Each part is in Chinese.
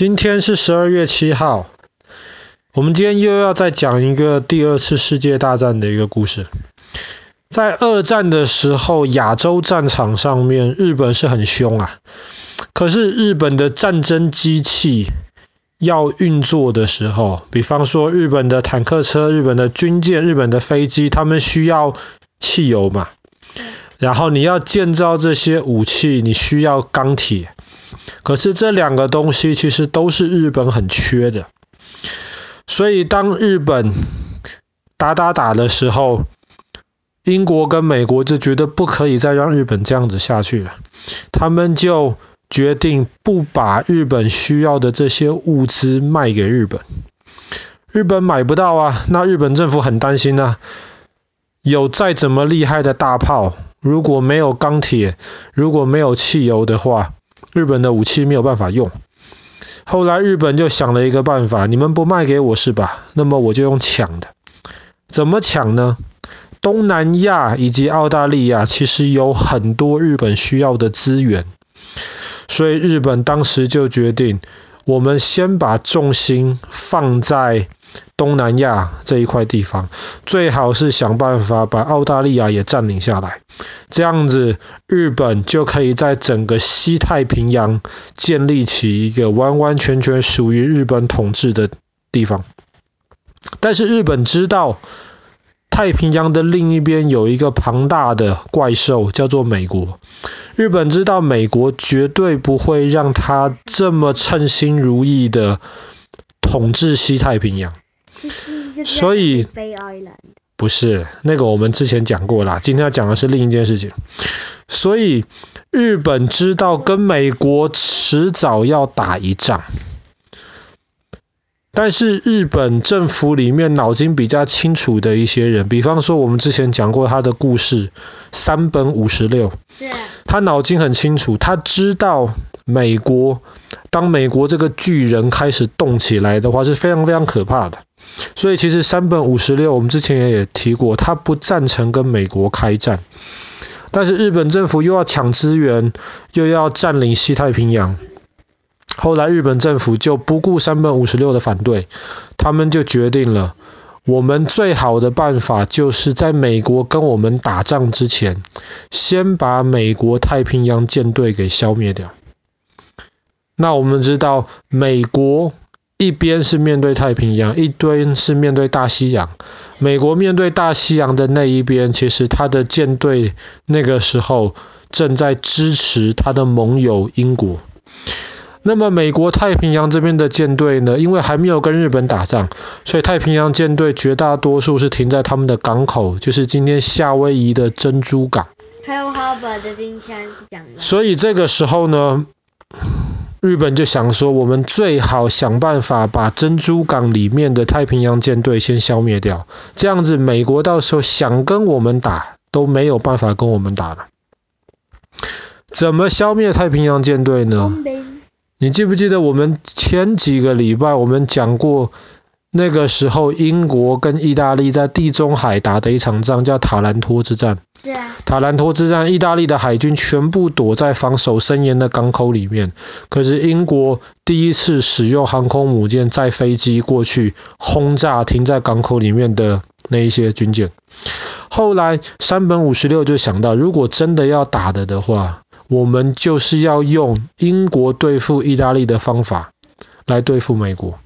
今天是十二月七号，我们今天又要再讲一个第二次世界大战的一个故事。在二战的时候，亚洲战场上面，日本是很凶啊。可是日本的战争机器要运作的时候，比方说日本的坦克车、日本的军舰、日本的飞机，他们需要汽油嘛。然后你要建造这些武器，你需要钢铁。可是这两个东西其实都是日本很缺的，所以当日本打打打的时候，英国跟美国就觉得不可以再让日本这样子下去了，他们就决定不把日本需要的这些物资卖给日本。日本买不到啊，那日本政府很担心啊，有再怎么厉害的大炮，如果没有钢铁，如果没有汽油的话。日本的武器没有办法用，后来日本就想了一个办法，你们不卖给我是吧？那么我就用抢的，怎么抢呢？东南亚以及澳大利亚其实有很多日本需要的资源，所以日本当时就决定，我们先把重心放在东南亚这一块地方，最好是想办法把澳大利亚也占领下来。这样子，日本就可以在整个西太平洋建立起一个完完全全属于日本统治的地方。但是日本知道，太平洋的另一边有一个庞大的怪兽，叫做美国。日本知道美国绝对不会让他这么称心如意的统治西太平洋，所以。不是，那个我们之前讲过啦，今天要讲的是另一件事情。所以日本知道跟美国迟早要打一仗，但是日本政府里面脑筋比较清楚的一些人，比方说我们之前讲过他的故事，三本五十六，他脑筋很清楚，他知道美国，当美国这个巨人开始动起来的话，是非常非常可怕的。所以其实山本五十六，我们之前也提过，他不赞成跟美国开战，但是日本政府又要抢资源，又要占领西太平洋，后来日本政府就不顾山本五十六的反对，他们就决定了，我们最好的办法就是在美国跟我们打仗之前，先把美国太平洋舰队给消灭掉。那我们知道美国。一边是面对太平洋，一边是面对大西洋。美国面对大西洋的那一边，其实他的舰队那个时候正在支持他的盟友英国。那么美国太平洋这边的舰队呢，因为还没有跟日本打仗，所以太平洋舰队绝大多数是停在他们的港口，就是今天夏威夷的珍珠港。还有哈勃的冰箱讲的。所以这个时候呢，日本就想说，我们最好想办法把珍珠港里面的太平洋舰队先消灭掉，这样子美国到时候想跟我们打都没有办法跟我们打了。怎么消灭太平洋舰队呢？你记不记得我们前几个礼拜我们讲过，那个时候英国跟意大利在地中海打的一场仗叫塔兰托之战。塔兰托之战，意大利的海军全部躲在防守森严的港口里面。可是英国第一次使用航空母舰载飞机过去轰炸停在港口里面的那一些军舰。后来山本五十六就想到，如果真的要打的的话，我们就是要用英国对付意大利的方法来对付美国。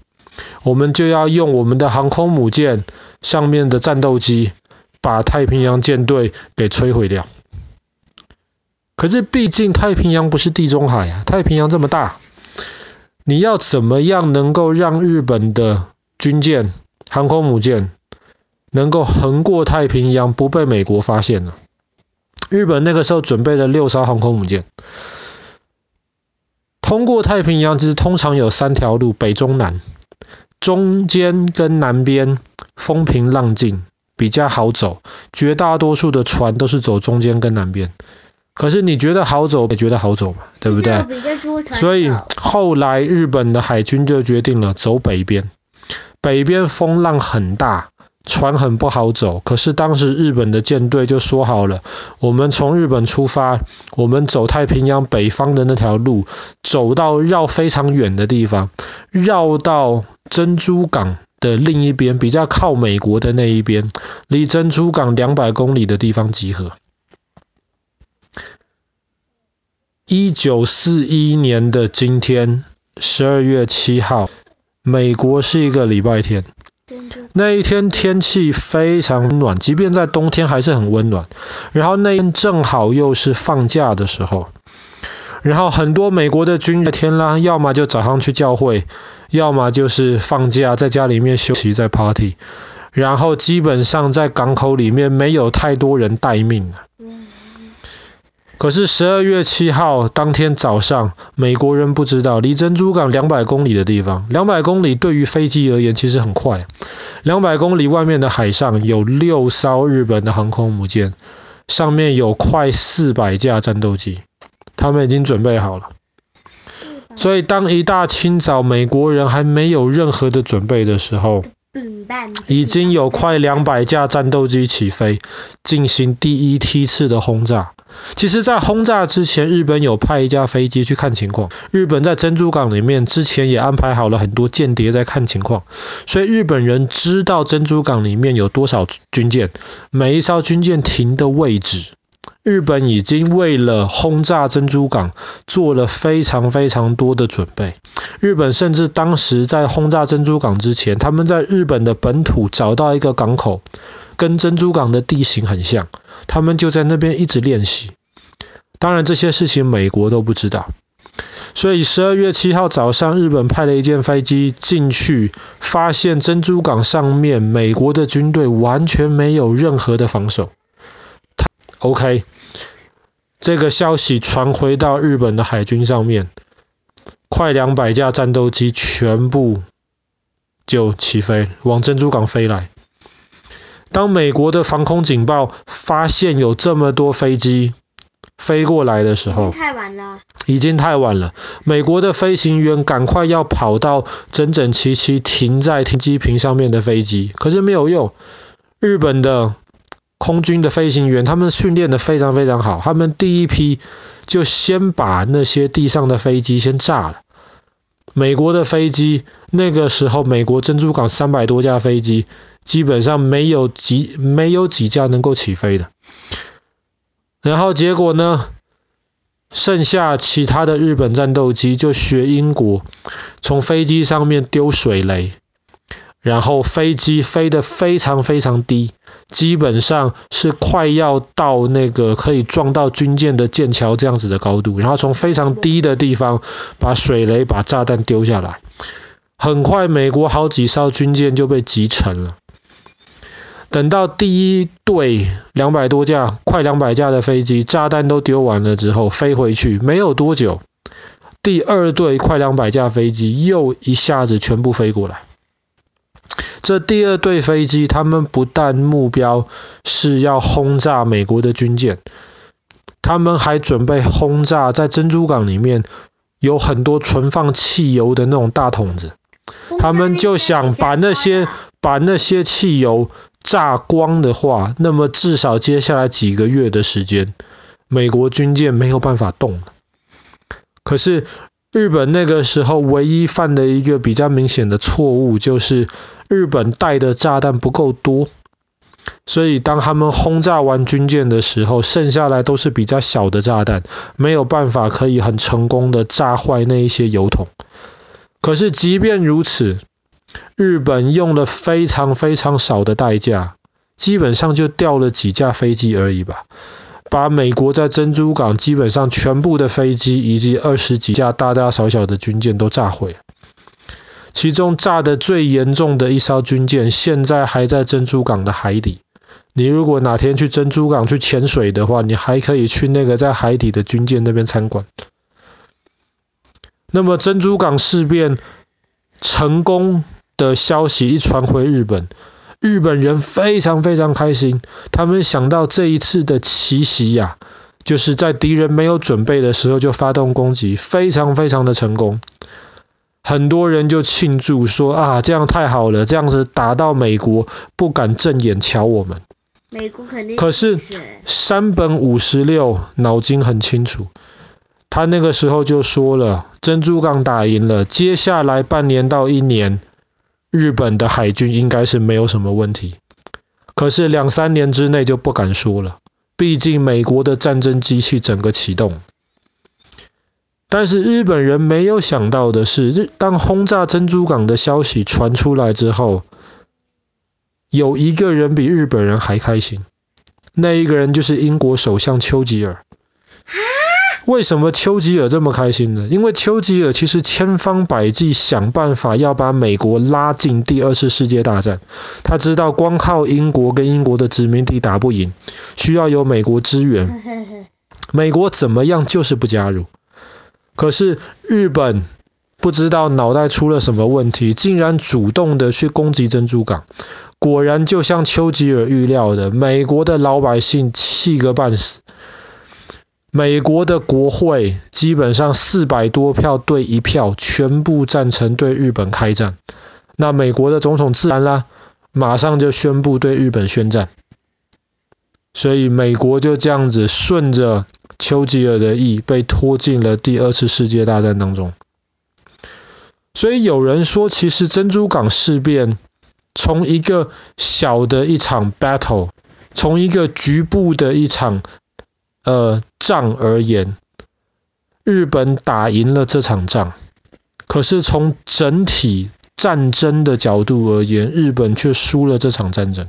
我们就要用我们的航空母舰上面的战斗机。把太平洋舰队给摧毁掉。可是毕竟太平洋不是地中海啊，太平洋这么大，你要怎么样能够让日本的军舰、航空母舰能够横过太平洋不被美国发现呢？日本那个时候准备了六艘航空母舰，通过太平洋其实通常有三条路，北中南，中间跟南边风平浪静。比较好走，绝大多数的船都是走中间跟南边。可是你觉得好走，也觉得好走嘛，对不对？所以后来日本的海军就决定了走北边。北边风浪很大，船很不好走。可是当时日本的舰队就说好了，我们从日本出发，我们走太平洋北方的那条路，走到绕非常远的地方。绕到珍珠港的另一边，比较靠美国的那一边，离珍珠港两百公里的地方集合。一九四一年的今天，十二月七号，美国是一个礼拜天。那一天天气非常暖，即便在冬天还是很温暖。然后那天正好又是放假的时候，然后很多美国的军人天啦，要么就早上去教会，要么就是放假在家里面休息在 party。然后基本上在港口里面没有太多人待命。可是十二月七号当天早上，美国人不知道，离珍珠港两百公里的地方，两百公里对于飞机而言其实很快。两百公里外面的海上有六艘日本的航空母舰，上面有快四百架战斗机，他们已经准备好了。所以当一大清早美国人还没有任何的准备的时候，已经有快两百架战斗机起飞，进行第一梯次的轰炸。其实，在轰炸之前，日本有派一架飞机去看情况。日本在珍珠港里面之前也安排好了很多间谍在看情况，所以日本人知道珍珠港里面有多少军舰，每一艘军舰停的位置。日本已经为了轰炸珍珠港做了非常非常多的准备。日本甚至当时在轰炸珍珠港之前，他们在日本的本土找到一个港口，跟珍珠港的地形很像，他们就在那边一直练习。当然这些事情美国都不知道，所以十二月七号早上，日本派了一架飞机进去，发现珍珠港上面美国的军队完全没有任何的防守。OK，这个消息传回到日本的海军上面，快两百架战斗机全部就起飞，往珍珠港飞来。当美国的防空警报发现有这么多飞机，飞过来的时候，太晚了，已经太晚了。美国的飞行员赶快要跑到整整齐齐停在停机坪上面的飞机，可是没有用。日本的空军的飞行员，他们训练的非常非常好，他们第一批就先把那些地上的飞机先炸了。美国的飞机，那个时候美国珍珠港三百多架飞机，基本上没有几没有几架能够起飞的。然后结果呢？剩下其他的日本战斗机就学英国，从飞机上面丢水雷，然后飞机飞得非常非常低，基本上是快要到那个可以撞到军舰的舰桥这样子的高度，然后从非常低的地方把水雷、把炸弹丢下来，很快美国好几艘军舰就被击沉了。等到第一队两百多架、快两百架的飞机炸弹都丢完了之后，飞回去没有多久，第二队快两百架飞机又一下子全部飞过来。这第二队飞机，他们不但目标是要轰炸美国的军舰，他们还准备轰炸在珍珠港里面有很多存放汽油的那种大桶子，他们就想把那些把那些汽油。炸光的话，那么至少接下来几个月的时间，美国军舰没有办法动了。可是日本那个时候唯一犯的一个比较明显的错误，就是日本带的炸弹不够多，所以当他们轰炸完军舰的时候，剩下来都是比较小的炸弹，没有办法可以很成功的炸坏那一些油桶。可是即便如此，日本用了非常非常少的代价，基本上就掉了几架飞机而已吧，把美国在珍珠港基本上全部的飞机以及二十几架大大小小的军舰都炸毁。其中炸得最严重的一艘军舰，现在还在珍珠港的海底。你如果哪天去珍珠港去潜水的话，你还可以去那个在海底的军舰那边参观。那么珍珠港事变成功的消息一传回日本，日本人非常非常开心。他们想到这一次的奇袭呀，就是在敌人没有准备的时候就发动攻击，非常非常的成功。很多人就庆祝说啊，这样太好了，这样子打到美国不敢正眼瞧我们。美国肯定。可是山本五十六脑筋很清楚。他那个时候就说了，珍珠港打赢了，接下来半年到一年，日本的海军应该是没有什么问题。可是两三年之内就不敢说了，毕竟美国的战争机器整个启动。但是日本人没有想到的是，日当轰炸珍珠港的消息传出来之后，有一个人比日本人还开心，那一个人就是英国首相丘吉尔。为什么丘吉尔这么开心呢？因为丘吉尔其实千方百计想办法要把美国拉进第二次世界大战。他知道光靠英国跟英国的殖民地打不赢，需要有美国支援。美国怎么样就是不加入。可是日本不知道脑袋出了什么问题，竟然主动的去攻击珍珠港。果然就像丘吉尔预料的，美国的老百姓气个半死。美国的国会基本上四百多票对一票，全部赞成对日本开战。那美国的总统自然啦，马上就宣布对日本宣战。所以美国就这样子顺着丘吉尔的意，被拖进了第二次世界大战当中。所以有人说，其实珍珠港事变从一个小的一场 battle，从一个局部的一场。呃，仗而言，日本打赢了这场仗，可是从整体战争的角度而言，日本却输了这场战争。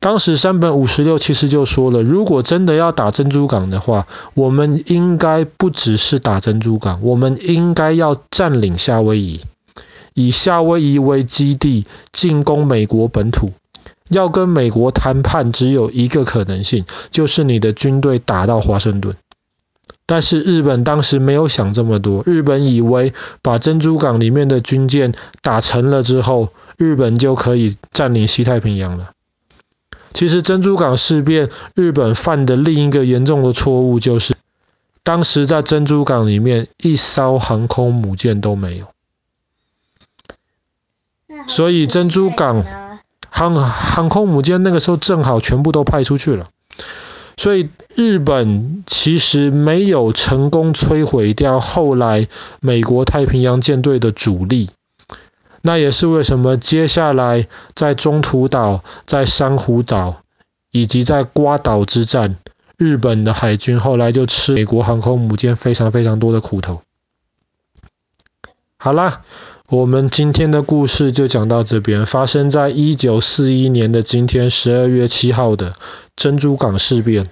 当时山本五十六其实就说了，如果真的要打珍珠港的话，我们应该不只是打珍珠港，我们应该要占领夏威夷，以夏威夷为基地进攻美国本土。要跟美国谈判，只有一个可能性，就是你的军队打到华盛顿。但是日本当时没有想这么多，日本以为把珍珠港里面的军舰打沉了之后，日本就可以占领西太平洋了。其实珍珠港事变，日本犯的另一个严重的错误就是，当时在珍珠港里面一艘航空母舰都没有，所以珍珠港。航航空母舰那个时候正好全部都派出去了，所以日本其实没有成功摧毁掉后来美国太平洋舰队的主力。那也是为什么接下来在中途岛、在珊瑚岛以及在瓜岛之战，日本的海军后来就吃美国航空母舰非常非常多的苦头。好啦。我们今天的故事就讲到这边。发生在一九四一年的今天，十二月七号的珍珠港事变。